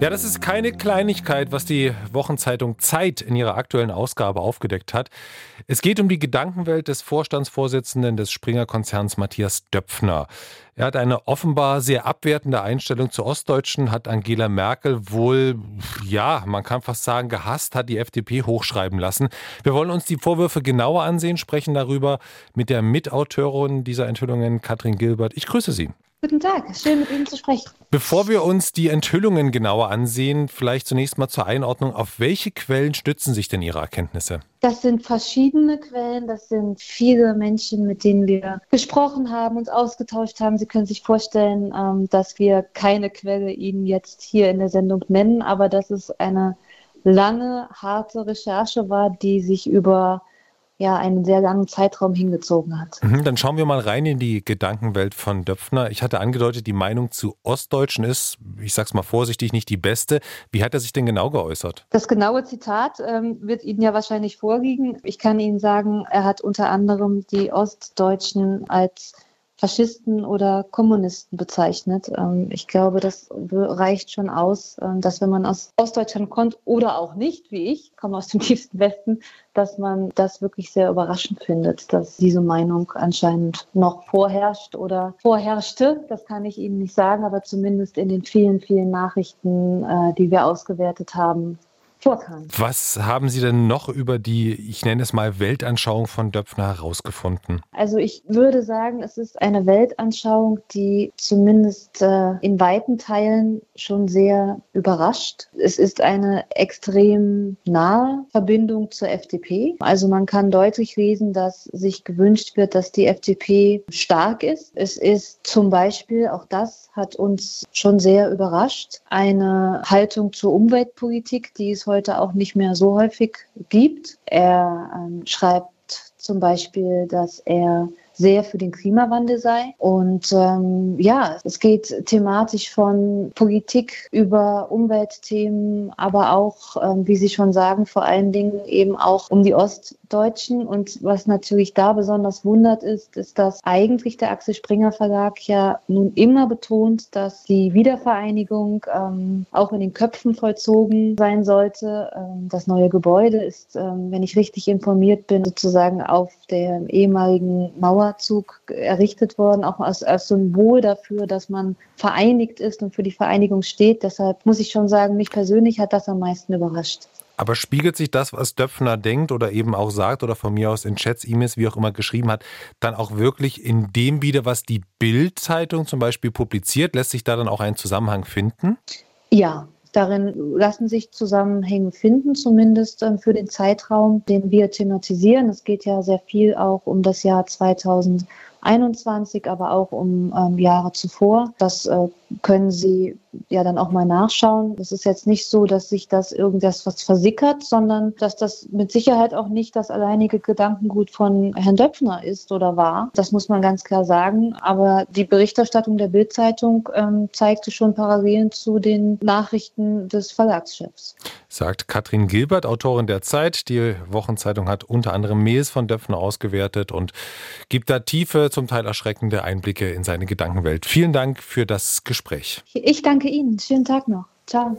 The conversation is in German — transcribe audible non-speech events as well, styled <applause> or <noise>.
Ja, das ist keine Kleinigkeit, was die Wochenzeitung Zeit in ihrer aktuellen Ausgabe aufgedeckt hat. Es geht um die Gedankenwelt des Vorstandsvorsitzenden des Springer-Konzerns Matthias Döpfner. Er hat eine offenbar sehr abwertende Einstellung zu Ostdeutschen, hat Angela Merkel wohl, ja, man kann fast sagen, gehasst, hat die FDP hochschreiben lassen. Wir wollen uns die Vorwürfe genauer ansehen, sprechen darüber mit der Mitautorin dieser Enthüllungen, Katrin Gilbert. Ich grüße Sie. Guten Tag, schön mit Ihnen zu sprechen. Bevor wir uns die Enthüllungen genauer ansehen, vielleicht zunächst mal zur Einordnung, auf welche Quellen stützen sich denn Ihre Erkenntnisse? Das sind verschiedene Quellen, das sind viele Menschen, mit denen wir gesprochen haben, uns ausgetauscht haben. Sie können sich vorstellen, ähm, dass wir keine Quelle Ihnen jetzt hier in der Sendung nennen, aber dass es eine lange, harte Recherche war, die sich über ja einen sehr langen Zeitraum hingezogen hat. Mhm, dann schauen wir mal rein in die Gedankenwelt von Döpfner. Ich hatte angedeutet, die Meinung zu Ostdeutschen ist, ich sag's mal vorsichtig, nicht die beste. Wie hat er sich denn genau geäußert? Das genaue Zitat ähm, wird Ihnen ja wahrscheinlich vorliegen. Ich kann Ihnen sagen, er hat unter anderem die Ostdeutschen als Faschisten oder Kommunisten bezeichnet. Ähm, ich glaube, das reicht schon aus, ähm, dass wenn man aus Ostdeutschland kommt oder auch nicht, wie ich, komme aus dem <laughs> tiefsten Westen, dass man das wirklich sehr überraschend findet, dass diese Meinung anscheinend noch vorherrscht oder vorherrschte. Das kann ich Ihnen nicht sagen, aber zumindest in den vielen, vielen Nachrichten, äh, die wir ausgewertet haben, vorkam. Was haben Sie denn noch über die, ich nenne es mal, Weltanschauung von Döpfner herausgefunden? Also ich würde sagen, es ist eine Weltanschauung, die zumindest äh, in weiten Teilen schon sehr überrascht. Es ist eine extrem nahe Verbindung zur FDP. Also man kann deutlich lesen, dass sich gewünscht wird, dass die FDP stark ist. Es ist zum Beispiel, auch das hat uns schon sehr überrascht, eine Haltung zur Umweltpolitik, die es heute auch nicht mehr so häufig gibt. Er ähm, schreibt zum Beispiel, dass er sehr für den Klimawandel sei. Und ähm, ja, es geht thematisch von Politik über Umweltthemen, aber auch, ähm, wie Sie schon sagen, vor allen Dingen eben auch um die Ostdeutschen. Und was natürlich da besonders wundert ist, ist, dass eigentlich der Axel Springer Verlag ja nun immer betont, dass die Wiedervereinigung ähm, auch in den Köpfen vollzogen sein sollte. Ähm, das neue Gebäude ist, ähm, wenn ich richtig informiert bin, sozusagen auf der ehemaligen Mauer Mauerzug errichtet worden, auch als, als Symbol dafür, dass man vereinigt ist und für die Vereinigung steht. Deshalb muss ich schon sagen, mich persönlich hat das am meisten überrascht. Aber spiegelt sich das, was Döpfner denkt oder eben auch sagt oder von mir aus in Chats, E-Mails, wie auch immer geschrieben hat, dann auch wirklich in dem wieder, was die Bild-Zeitung zum Beispiel publiziert? Lässt sich da dann auch ein Zusammenhang finden? Ja, Darin lassen sich Zusammenhänge finden, zumindest ähm, für den Zeitraum, den wir thematisieren. Es geht ja sehr viel auch um das Jahr 2021, aber auch um ähm, Jahre zuvor. Das äh, können Sie ja dann auch mal nachschauen. Es ist jetzt nicht so, dass sich das irgendwas was versickert, sondern dass das mit Sicherheit auch nicht das alleinige Gedankengut von Herrn Döpfner ist oder war. Das muss man ganz klar sagen. Aber die Berichterstattung der Bildzeitung ähm, zeigte schon Parallelen zu den Nachrichten des Verlagschefs. Sagt Katrin Gilbert, Autorin der Zeit. Die Wochenzeitung hat unter anderem Mails von Döpfner ausgewertet und gibt da tiefe, zum Teil erschreckende Einblicke in seine Gedankenwelt. Vielen Dank für das Gespräch. Ich danke Ihnen. Schönen Tag noch. Ciao.